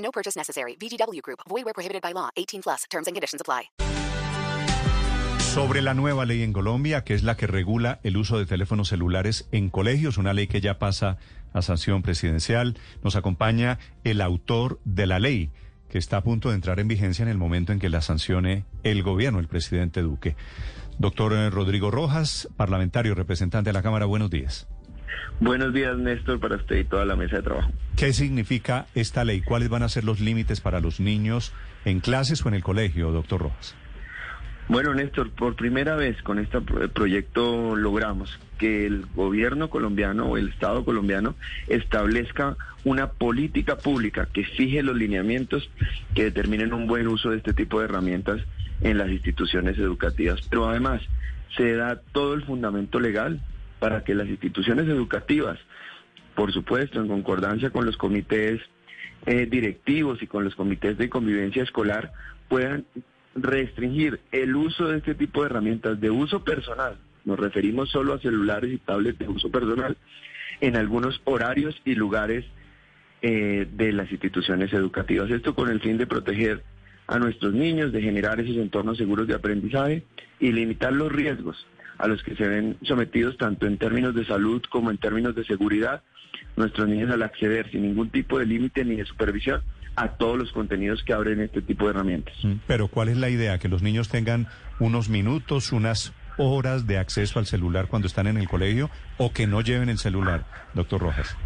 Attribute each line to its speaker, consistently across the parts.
Speaker 1: No purchase necessary. VGW Group. Void where prohibited by law. 18 plus. Terms and conditions apply.
Speaker 2: Sobre la nueva ley en Colombia, que es la que regula el uso de teléfonos celulares en colegios, una ley que ya pasa a sanción presidencial, nos acompaña el autor de la ley, que está a punto de entrar en vigencia en el momento en que la sancione el gobierno, el presidente Duque. Doctor eh, Rodrigo Rojas, parlamentario, representante de la Cámara, buenos días.
Speaker 3: Buenos días, Néstor, para usted y toda la mesa de trabajo.
Speaker 2: ¿Qué significa esta ley? ¿Cuáles van a ser los límites para los niños en clases o en el colegio, doctor Rojas?
Speaker 3: Bueno, Néstor, por primera vez con este proyecto logramos que el gobierno colombiano o el Estado colombiano establezca una política pública que fije los lineamientos que determinen un buen uso de este tipo de herramientas en las instituciones educativas. Pero además se da todo el fundamento legal para que las instituciones educativas, por supuesto, en concordancia con los comités eh, directivos y con los comités de convivencia escolar, puedan restringir el uso de este tipo de herramientas de uso personal, nos referimos solo a celulares y tablets de uso personal, en algunos horarios y lugares eh, de las instituciones educativas. Esto con el fin de proteger a nuestros niños, de generar esos entornos seguros de aprendizaje y limitar los riesgos a los que se ven sometidos tanto en términos de salud como en términos de seguridad nuestros niños al acceder sin ningún tipo de límite ni de supervisión a todos los contenidos que abren este tipo de herramientas.
Speaker 2: Mm, pero ¿cuál es la idea? ¿Que los niños tengan unos minutos, unas horas de acceso al celular cuando están en el colegio o que no lleven el celular, doctor Rojas?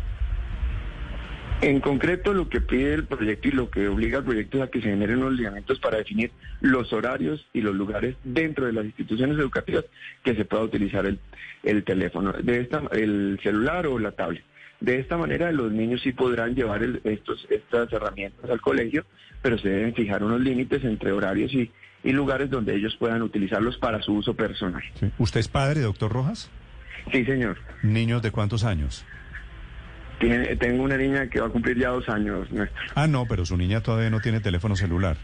Speaker 3: En concreto, lo que pide el proyecto y lo que obliga al proyecto es a que se generen unos lineamientos para definir los horarios y los lugares dentro de las instituciones educativas que se pueda utilizar el, el teléfono, de esta, el celular o la tablet. De esta manera los niños sí podrán llevar estos, estas herramientas al colegio, pero se deben fijar unos límites entre horarios y, lugares donde ellos puedan utilizarlos para su uso personal.
Speaker 2: ¿Usted es padre, doctor Rojas?
Speaker 3: Sí, señor.
Speaker 2: ¿Niños de cuántos años?
Speaker 3: Tengo una niña que va a cumplir ya dos años,
Speaker 2: Ah, no, pero su niña todavía no tiene teléfono celular.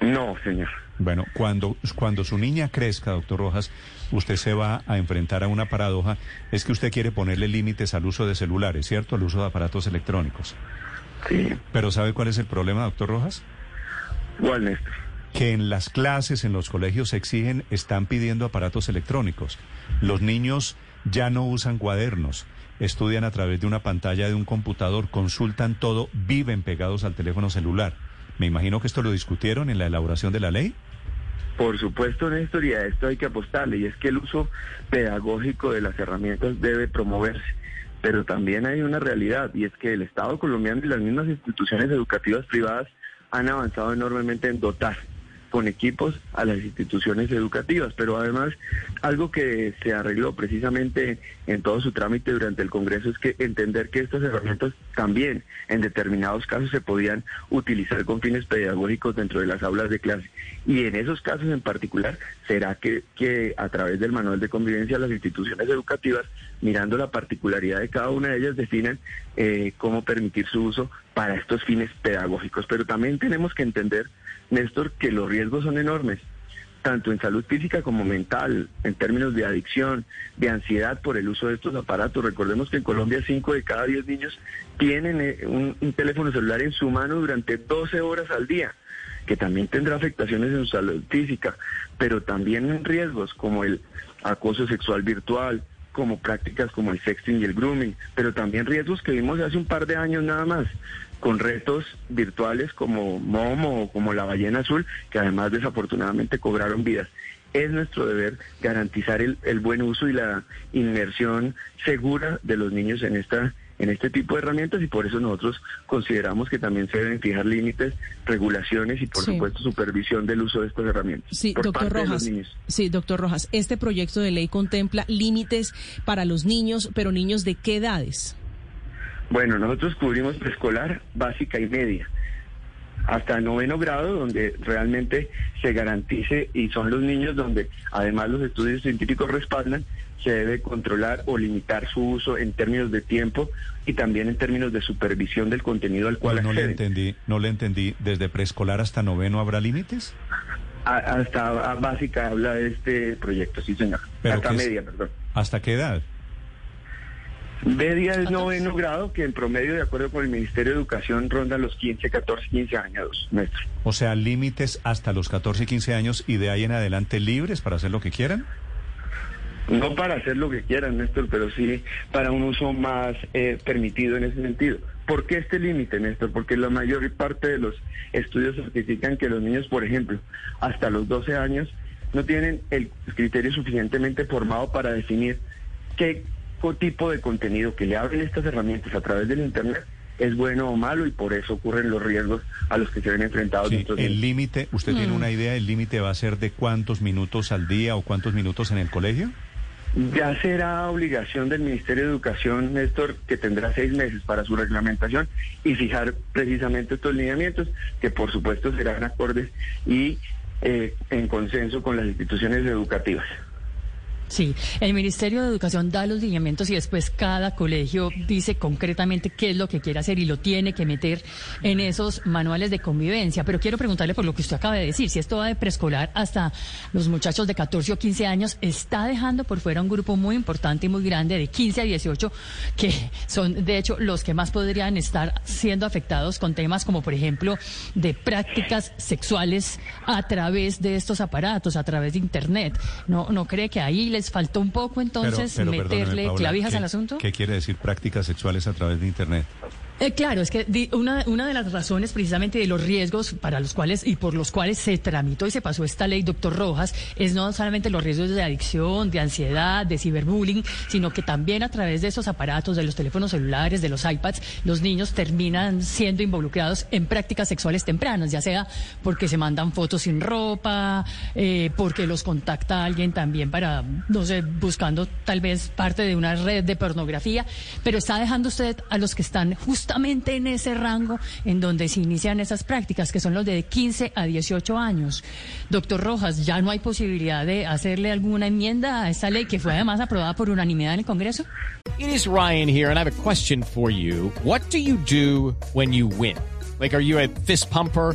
Speaker 3: No, señor.
Speaker 2: Bueno, cuando, cuando su niña crezca, doctor Rojas, usted se va a enfrentar a una paradoja, es que usted quiere ponerle límites al uso de celulares, ¿cierto? Al uso de aparatos electrónicos.
Speaker 3: Sí.
Speaker 2: Pero ¿sabe cuál es el problema, doctor Rojas?
Speaker 3: ¿Cuál, Néstor?
Speaker 2: Que en las clases, en los colegios se exigen, están pidiendo aparatos electrónicos. Los niños ya no usan cuadernos, estudian a través de una pantalla de un computador, consultan todo, viven pegados al teléfono celular. Me imagino que esto lo discutieron en la elaboración de la ley.
Speaker 3: Por supuesto, Néstor, y a esto hay que apostarle, y es que el uso pedagógico de las herramientas debe promoverse. Pero también hay una realidad, y es que el Estado colombiano y las mismas instituciones educativas privadas han avanzado enormemente en dotar con equipos a las instituciones educativas, pero además algo que se arregló precisamente en todo su trámite durante el Congreso es que entender que estas herramientas también en determinados casos se podían utilizar con fines pedagógicos dentro de las aulas de clase. Y en esos casos en particular, será que, que a través del manual de convivencia las instituciones educativas, mirando la particularidad de cada una de ellas, definan eh, cómo permitir su uso para estos fines pedagógicos. Pero también tenemos que entender, Néstor, que los riesgos son enormes, tanto en salud física como mental, en términos de adicción, de ansiedad por el uso de estos aparatos. Recordemos que en Colombia 5 de cada 10 niños tienen eh, un, un teléfono celular en su mano durante 12 horas al día que también tendrá afectaciones en su salud física, pero también en riesgos como el acoso sexual virtual, como prácticas como el sexting y el grooming, pero también riesgos que vimos hace un par de años nada más, con retos virtuales como Momo o como la ballena azul, que además desafortunadamente cobraron vidas. Es nuestro deber garantizar el, el buen uso y la inmersión segura de los niños en esta en este tipo de herramientas y por eso nosotros consideramos que también se deben fijar límites, regulaciones y por supuesto supervisión del uso de estas herramientas.
Speaker 4: Sí, doctor Rojas. Sí, doctor Rojas, este proyecto de ley contempla límites para los niños, pero niños de qué edades?
Speaker 3: Bueno, nosotros cubrimos preescolar, básica y media. Hasta el noveno grado, donde realmente se garantice y son los niños donde además los estudios científicos respaldan, se debe controlar o limitar su uso en términos de tiempo y también en términos de supervisión del contenido al cual
Speaker 2: no, no le entendí, no le entendí. ¿Desde preescolar hasta noveno habrá límites?
Speaker 3: A- hasta a básica habla de este proyecto, sí señor.
Speaker 2: Pero
Speaker 3: hasta
Speaker 2: es-
Speaker 3: media, perdón.
Speaker 2: ¿Hasta qué edad?
Speaker 3: Media es noveno grado, que en promedio, de acuerdo con el Ministerio de Educación, ronda los 15, 14, 15 años, maestro.
Speaker 2: O sea, límites hasta los 14 y 15 años y de ahí en adelante libres para hacer lo que quieran.
Speaker 3: No para hacer lo que quieran, Néstor, pero sí para un uso más eh, permitido en ese sentido. ¿Por qué este límite, Néstor? Porque la mayor parte de los estudios certifican que los niños, por ejemplo, hasta los 12 años, no tienen el criterio suficientemente formado para definir qué tipo de contenido que le abren estas herramientas a través del Internet es bueno o malo y por eso ocurren los riesgos a los que se ven enfrentados
Speaker 2: Sí, el límite, ¿usted tiene una idea? ¿El límite va a ser de cuántos minutos al día o cuántos minutos en el colegio?
Speaker 3: Ya será obligación del Ministerio de Educación, Néstor, que tendrá seis meses para su reglamentación y fijar precisamente estos lineamientos, que por supuesto serán acordes y eh, en consenso con las instituciones educativas.
Speaker 5: Sí, el Ministerio de Educación da los lineamientos y después cada colegio dice concretamente qué es lo que quiere hacer y lo tiene que meter en esos manuales de convivencia. Pero quiero preguntarle por lo que usted acaba de decir, si esto va de preescolar hasta los muchachos de 14 o 15 años, está dejando por fuera un grupo muy importante y muy grande de 15 a 18 que son de hecho los que más podrían estar siendo afectados con temas como por ejemplo de prácticas sexuales a través de estos aparatos, a través de Internet. ¿No, no cree que ahí les faltó un poco entonces
Speaker 2: Pero- pero
Speaker 5: meterle
Speaker 2: Paola,
Speaker 5: clavijas
Speaker 2: ¿qué-
Speaker 5: al asunto?
Speaker 2: ¿Qué quiere decir prácticas sexuales a través de Internet?
Speaker 5: Eh, claro, es que una, una de las razones precisamente de los riesgos para los cuales y por los cuales se tramitó y se pasó esta ley, doctor Rojas, es no solamente los riesgos de adicción, de ansiedad, de ciberbullying, sino que también a través de esos aparatos, de los teléfonos celulares, de los iPads, los niños terminan siendo involucrados en prácticas sexuales tempranas, ya sea porque se mandan fotos sin ropa, eh, porque los contacta alguien también para, no sé, buscando tal vez parte de una red de pornografía, pero está dejando usted a los que están justamente en ese rango en donde se inician esas prácticas, que son los de 15 a 18 años. Doctor Rojas, ¿ya no hay posibilidad de hacerle alguna enmienda a esta ley que fue además aprobada por unanimidad en el Congreso?
Speaker 6: It is Ryan here, and I have a question for you. What do you do when you win? Fist pumper?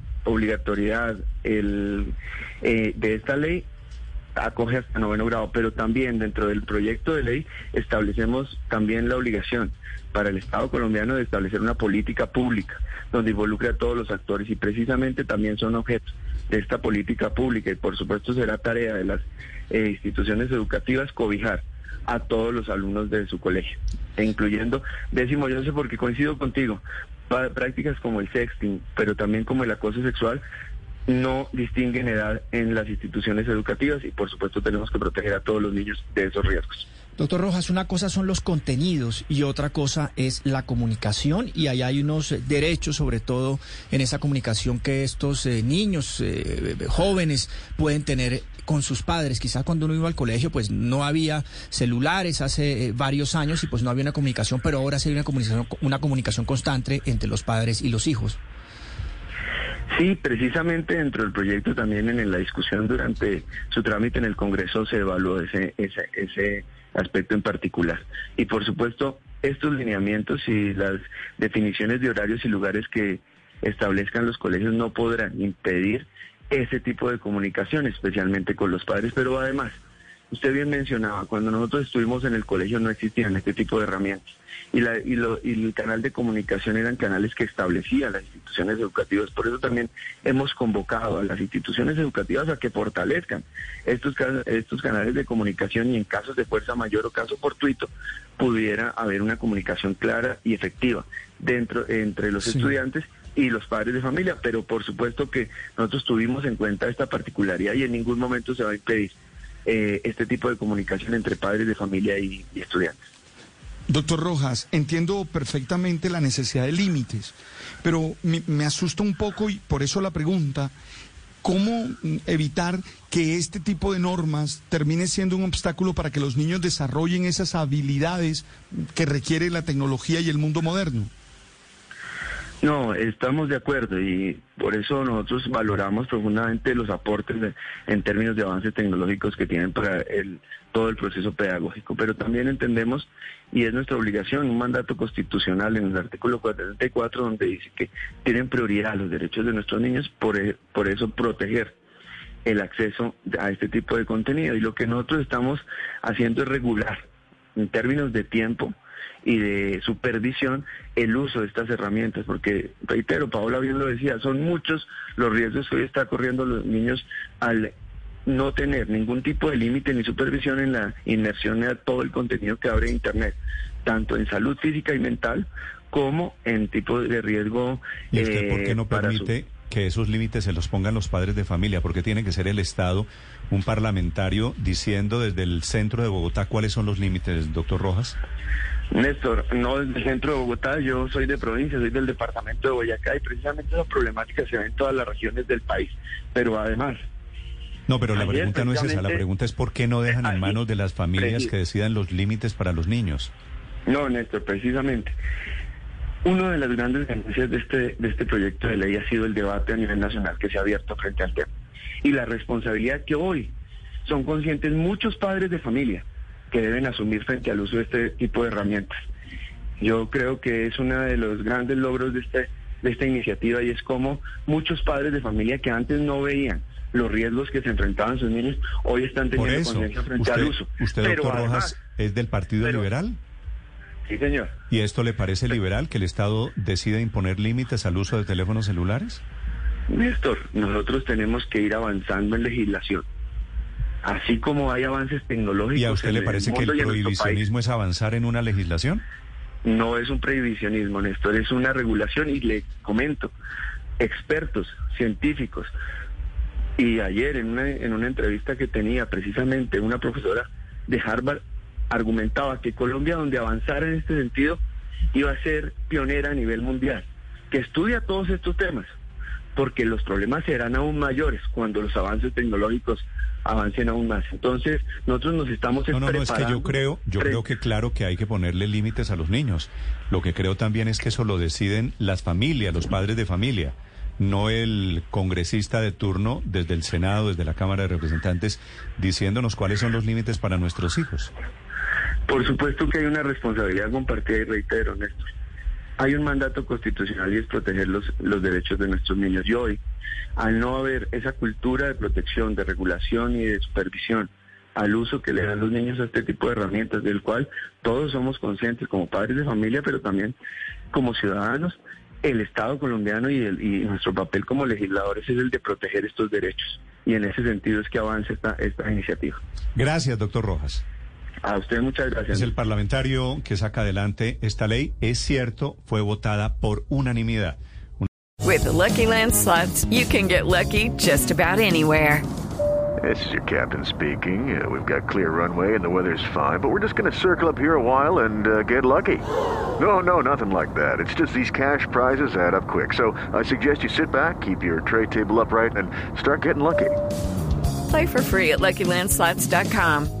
Speaker 3: obligatoriedad el, eh, de esta ley acoge hasta noveno grado, pero también dentro del proyecto de ley establecemos también la obligación para el Estado colombiano de establecer una política pública donde involucre a todos los actores y precisamente también son objetos de esta política pública y por supuesto será tarea de las eh, instituciones educativas cobijar a todos los alumnos de su colegio, e incluyendo, décimo, yo no sé por qué coincido contigo, prácticas como el sexting, pero también como el acoso sexual, no distinguen edad en las instituciones educativas y por supuesto tenemos que proteger a todos los niños de esos riesgos.
Speaker 7: Doctor Rojas, una cosa son los contenidos y otra cosa es la comunicación y ahí hay unos derechos, sobre todo en esa comunicación que estos eh, niños, eh, jóvenes pueden tener con sus padres. Quizás cuando uno iba al colegio pues no había celulares hace eh, varios años y pues no había una comunicación, pero ahora sí hay una comunicación, una comunicación constante entre los padres y los hijos.
Speaker 3: Sí, precisamente dentro del proyecto también en la discusión durante su trámite en el Congreso se evaluó ese, ese, ese aspecto en particular. Y por supuesto, estos lineamientos y las definiciones de horarios y lugares que establezcan los colegios no podrán impedir ese tipo de comunicación, especialmente con los padres, pero además, usted bien mencionaba, cuando nosotros estuvimos en el colegio no existían este tipo de herramientas. Y, la, y, lo, y el canal de comunicación eran canales que establecían las instituciones educativas. Por eso también hemos convocado a las instituciones educativas a que fortalezcan estos, estos canales de comunicación y en casos de fuerza mayor o caso fortuito pudiera haber una comunicación clara y efectiva dentro entre los
Speaker 7: Sí.
Speaker 3: estudiantes y los padres de familia, pero por supuesto que nosotros tuvimos en cuenta esta particularidad y en ningún momento se va a impedir eh, este tipo de comunicación entre padres de familia y, estudiantes.
Speaker 8: Doctor Rojas, entiendo perfectamente la necesidad de límites, pero me, me, asusta un poco y por eso la pregunta, ¿cómo evitar que este tipo de normas termine siendo un obstáculo para que los niños desarrollen esas habilidades que requiere la tecnología y el mundo moderno?
Speaker 3: No, estamos de acuerdo y por eso nosotros valoramos profundamente los aportes de, en términos de avances tecnológicos que tienen para el, todo el proceso pedagógico, pero también entendemos, y es nuestra obligación, un mandato constitucional en el artículo 44 donde dice que tienen prioridad los derechos de nuestros niños, por, e, por eso proteger el acceso a este tipo de contenido. Y lo que nosotros estamos haciendo es regular en términos de tiempo y de supervisión el uso de estas herramientas, porque, reitero, Paola bien lo decía, son muchos los riesgos que hoy está corriendo los niños al no tener ningún tipo de límite ni supervisión en la inmersión de todo el contenido que abre Internet, tanto en salud física y mental como en tipo de riesgo.
Speaker 2: ¿Y usted por qué
Speaker 3: eh,
Speaker 2: no permite que esos límites se los pongan los padres de familia? Porque tiene que ser el Estado, un parlamentario, diciendo desde el centro de Bogotá cuáles son los límites, doctor Rojas?
Speaker 3: Néstor, no desde el centro de Bogotá, yo soy de provincia, soy del departamento de Boyacá y precisamente esa problemática se ve en todas las regiones del país. Pero además,
Speaker 2: No, pero la pregunta no es esa, la pregunta es por qué no dejan en manos de las familias que decidan los límites para los niños.
Speaker 3: No, Néstor, precisamente. Una de las grandes ganancias de este, de este proyecto de ley ha sido el debate a nivel nacional que se ha abierto frente al tema. Y la responsabilidad que hoy son conscientes muchos padres de familia que deben asumir frente al uso de este tipo de herramientas. Yo creo que es uno de los grandes logros de, este, de esta iniciativa y es como muchos padres de familia que antes no veían los riesgos que se enfrentaban sus niños, hoy están teniendo conciencia frente
Speaker 2: usted,
Speaker 3: al uso.
Speaker 2: usted
Speaker 3: Pero
Speaker 2: doctor
Speaker 3: además-
Speaker 2: Rojas, es del Partido
Speaker 3: pero-
Speaker 2: Liberal.
Speaker 3: Sí, señor.
Speaker 2: ¿Y esto le parece liberal que el Estado decida imponer límites al uso de teléfonos celulares?
Speaker 3: Néstor, nosotros tenemos que ir avanzando en legislación. Así como hay avances tecnológicos.
Speaker 2: ¿Y a usted le parece que el prohibicionismo es avanzar en una legislación?
Speaker 3: No es un prohibicionismo, Néstor, es una regulación y le comento, expertos, científicos. Y ayer en una, en una entrevista que tenía precisamente una profesora de Harvard argumentaba que Colombia donde avanzara en este sentido iba a ser pionera a nivel mundial, que estudia todos estos temas, porque los problemas serán aún mayores cuando los avances tecnológicos avancen aún más. Entonces, nosotros nos estamos
Speaker 2: No, no, no, es que yo
Speaker 3: preparando
Speaker 2: creo, yo creo que claro que hay que ponerle límites a los niños. Lo que creo también es que eso lo deciden las familias, los padres de familia, no el congresista de turno desde el Senado, desde la Cámara de Representantes, diciéndonos cuáles son los límites para nuestros hijos.
Speaker 3: Por supuesto que hay una responsabilidad compartida y reitero, Néstor. Hay un mandato constitucional y es proteger los, los derechos de nuestros niños. Y hoy, al no haber esa cultura de protección, de regulación y de supervisión al uso que le dan los niños a este tipo de herramientas, del cual todos somos conscientes como padres de familia, pero también como ciudadanos, el Estado colombiano y, el- y nuestro papel como legisladores es el de proteger estos derechos. Y en ese sentido es que avanza esta, esta iniciativa.
Speaker 2: Gracias, doctor Rojas.
Speaker 3: A usted muchas gracias.
Speaker 2: Es el parlamentario que saca adelante esta ley. Es cierto, fue votada por unanimidad.
Speaker 9: With the Lucky Land slots, you can get lucky just about anywhere.
Speaker 10: This is your captain speaking. Uh, we've got clear runway and the weather's fine, but we're just going to circle up here a while and uh, get lucky. No, no, nothing like that. It's just these cash prizes add up quick. So I suggest you sit back, keep your tray table upright, and start getting lucky.
Speaker 9: Play for free at LuckyLandSlots.com.